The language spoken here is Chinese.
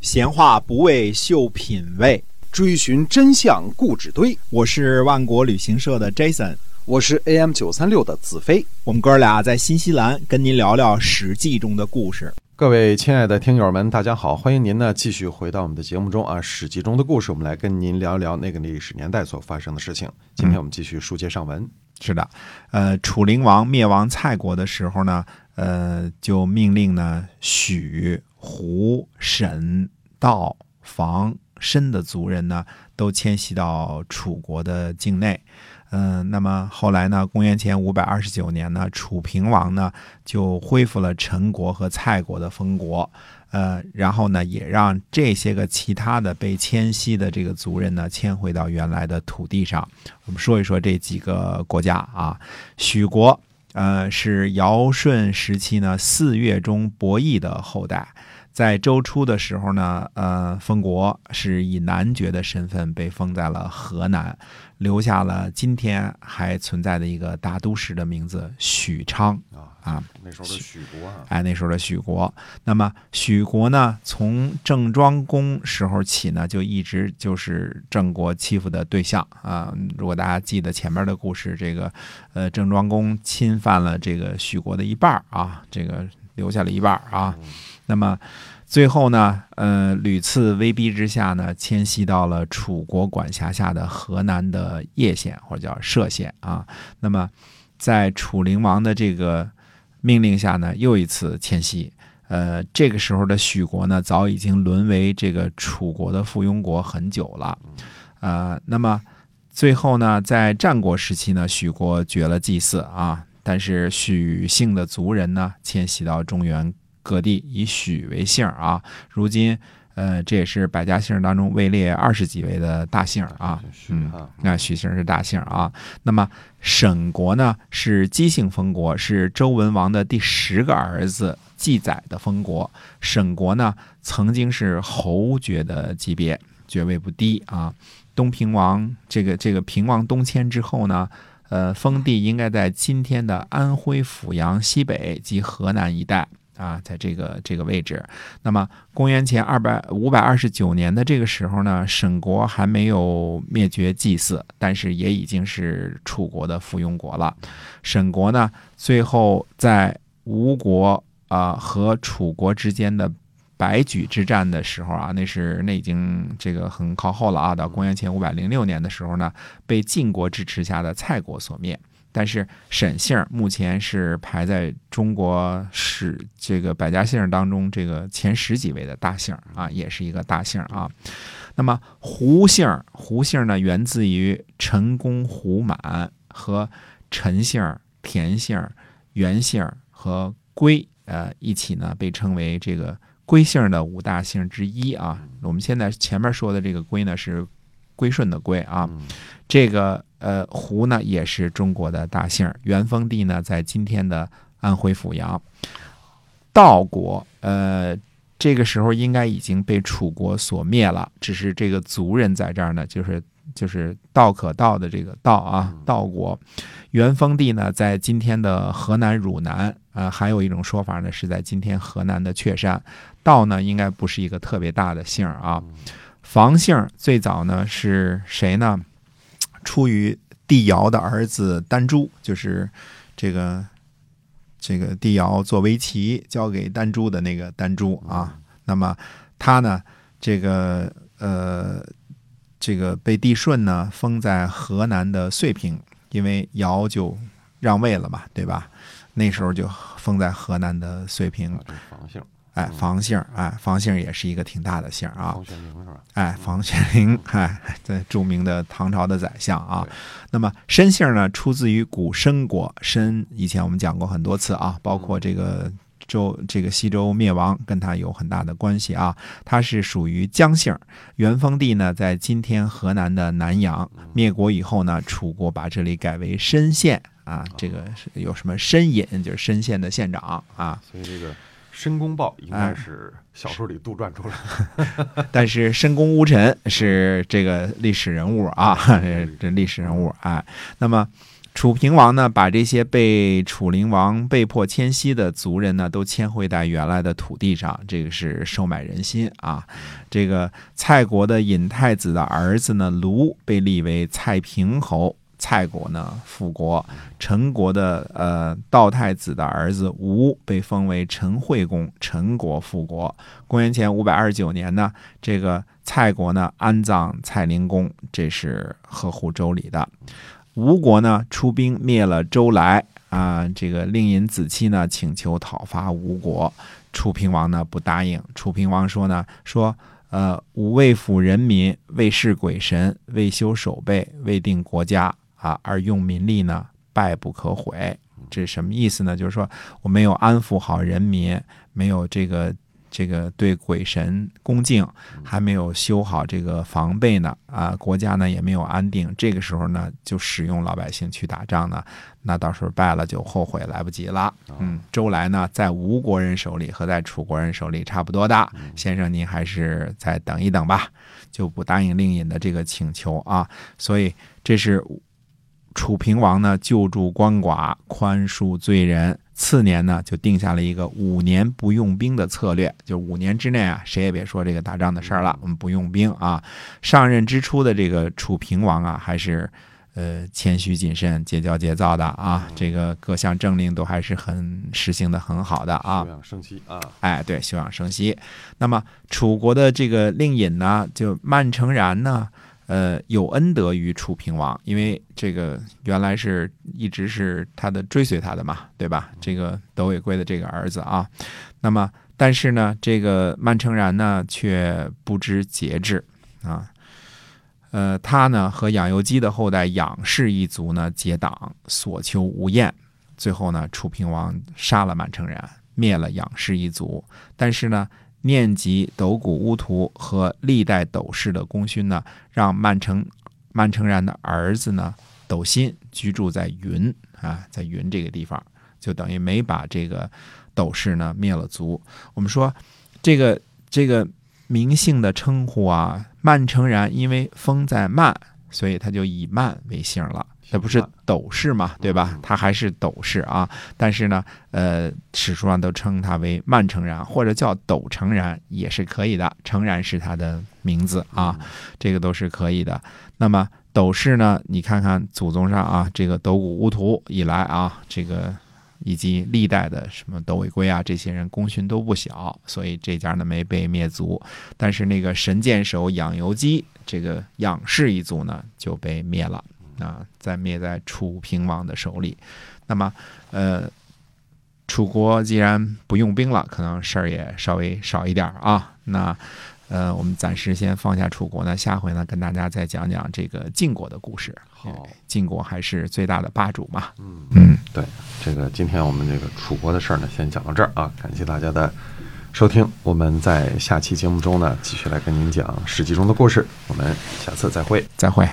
闲话不为秀品味，追寻真相故纸堆。我是万国旅行社的 Jason，我是 AM 九三六的子飞。我们哥俩在新西兰跟您聊聊《史记》中的故事。各位亲爱的听友们，大家好，欢迎您呢继续回到我们的节目中啊，《史记》中的故事，我们来跟您聊一聊那个历史年代所发生的事情。今天我们继续书接上文。是的，呃，楚灵王灭亡蔡国的时候呢，呃，就命令呢许、胡、沈、道、房、申的族人呢都迁徙到楚国的境内。嗯、那么后来呢，公元前五百二十九年呢，楚平王呢就恢复了陈国和蔡国的封国。呃，然后呢，也让这些个其他的被迁徙的这个族人呢，迁回到原来的土地上。我们说一说这几个国家啊，许国，呃，是尧舜时期呢四岳中伯益的后代。在周初的时候呢，呃，封国是以男爵的身份被封在了河南，留下了今天还存在的一个大都市的名字许昌啊啊。那时候的许国啊，哎，那时候的许国。那么许国呢，从郑庄公时候起呢，就一直就是郑国欺负的对象啊。如果大家记得前面的故事，这个呃，郑庄公侵犯了这个许国的一半儿啊，这个留下了一半啊。那么最后呢，呃，屡次威逼之下呢，迁徙到了楚国管辖下的河南的叶县或者叫歙县啊。那么在楚灵王的这个命令下呢，又一次迁徙。呃，这个时候的许国呢，早已经沦为这个楚国的附庸国很久了。呃，那么最后呢，在战国时期呢，许国绝了祭祀啊，但是许姓的族人呢，迁徙到中原各地，以许为姓啊。如今，呃，这也是百家姓当中位列二十几位的大姓啊。许嗯啊，那许姓是大姓啊。那么沈国呢是姬姓封国，是周文王的第十个儿子季载的封国。沈国呢曾经是侯爵的级别，爵位不低啊。东平王这个这个平王东迁之后呢，呃，封地应该在今天的安徽阜阳西北及河南一带啊，在这个这个位置。那么公元前二百五百二十九年的这个时候呢，沈国还没有灭绝祭祀，但是也已经是楚国的附庸国了。沈国呢，最后在吴国啊、和楚国之间的白举之战的时候啊，那是那已经这个很靠后了啊，到公元前五百零六年的时候呢，被晋国支持下的蔡国所灭。但是沈姓目前是排在中国史这个百家姓当中这个前十几位的大姓啊，也是一个大姓啊。那么胡姓，胡姓呢源自于陈公胡满和陈姓、田姓、袁姓和归，呃，一起呢被称为这个归姓的五大姓之一啊。我们现在前面说的这个归呢是归顺的归啊，嗯这个呃胡呢也是中国的大姓，元封地呢在今天的安徽阜阳。道国呃这个时候应该已经被楚国所灭了，只是这个族人在这儿呢，就是就是道可道的这个道啊，道国元封地呢在今天的河南汝南，呃，还有一种说法呢是在今天河南的确山。道呢应该不是一个特别大的姓儿啊。房姓最早呢是谁呢？出于帝尧的儿子丹朱，就是这个这个帝尧做围棋交给丹朱的那个丹朱啊。那么他呢，这个呃，这个被帝舜呢封在河南的遂平，因为尧就让位了嘛，对吧？那时候就封在河南的遂平啊，，房姓，哎，房姓，哎，房姓也是一个挺大的姓啊。房玄龄是吧？哎，房玄龄，哎，这著名的唐朝的宰相啊。那么申姓呢，出自于古申国，申以前我们讲过很多次啊，包括这个周这个西周灭亡跟他有很大的关系啊。他是属于姜姓，元封地呢在今天河南的南阳。灭国以后呢，楚国把这里改为申县啊，这个是有什么申隐，就是申县的县长啊。所以这个申公豹应哎该是小说里杜撰出来的。但是申公乌臣是这个历史人物啊，这这历史人物啊。那么，楚平王呢，把这些被楚灵王被迫迁徙的族人呢，都迁回在原来的土地上，这个是收买人心啊。这个蔡国的尹太子的儿子呢，卢被立为蔡平侯，蔡国呢复国。陈国的呃道太子的儿子吴被封为陈惠公，陈国复国。公元前五百二十九年呢，这个蔡国呢安葬蔡灵公，这是合乎周礼的。吴国呢出兵灭了周来啊，这个令尹子期呢请求讨伐吴国，楚平王呢不答应。楚平王说呢说呃，吾未抚人民，未事鬼神，未修守备，未定国家啊，而用民力呢，败不可悔。这是什么意思呢？就是说我没有安抚好人民，没有这个。这个对鬼神恭敬还没有修好这个防备呢，啊，国家呢也没有安定，这个时候呢就使用老百姓去打仗呢，那到时候败了就后悔来不及了。嗯，周来呢在吴国人手里和在楚国人手里差不多大，先生您还是再等一等吧，就不答应令尹的这个请求啊。所以这是楚平王呢救助鳏寡，宽恕罪人。次年呢，就定下了一个五年不用兵的策略，就五年之内啊，谁也别说这个打仗的事儿了，我们不用兵啊。上任之初的这个楚平王啊，还是呃谦虚谨慎、节骄节躁的啊，这个各项政令都还是很实行的很好的啊。休养生息啊，哎，对，休养生息。那么楚国的这个令尹呢，就曼成然呢。呃，有恩德于楚平王，因为这个原来是一直是他的追随他的嘛，对吧？这个德尾圭的这个儿子啊，那么但是呢，这个曼成然呢却不知节制啊，呃，他呢和养由基的后代养氏一族呢结党，所求无厌，最后呢，楚平王杀了曼成然，灭了养氏一族，但是呢。念及斗谷乌图和历代斗氏的功勋呢，让曼城曼城然的儿子呢斗辛居住在云啊，在云这个地方，就等于没把这个斗氏呢灭了族。我们说这个这个名姓的称呼啊，曼城然因为封在曼，所以他就以曼为姓了。那不是斗氏嘛，对吧？他还是斗氏啊，但是呢，呃，史书上都称他为曼城然，或者叫斗成然也是可以的。成然是他的名字啊，这个都是可以的。那么斗氏呢，你看看祖宗上啊，这个斗谷乌图以来啊，这个以及历代的什么斗尾圭啊，这些人功勋都不小，所以这家呢没被灭族。但是那个神箭手养由基这个养氏一族呢就被灭了。啊，在灭在楚平王的手里，那么，呃，楚国既然不用兵了，可能事儿也稍微少一点啊。那，呃，我们暂时先放下楚国呢，下回呢跟大家再讲讲这个晋国的故事。好，晋国还是最大的霸主嘛。嗯嗯，对，这个今天我们这个楚国的事儿呢，先讲到这儿啊。感谢大家的收听，我们在下期节目中呢，继续来跟您讲史记中的故事。我们下次再会，再会。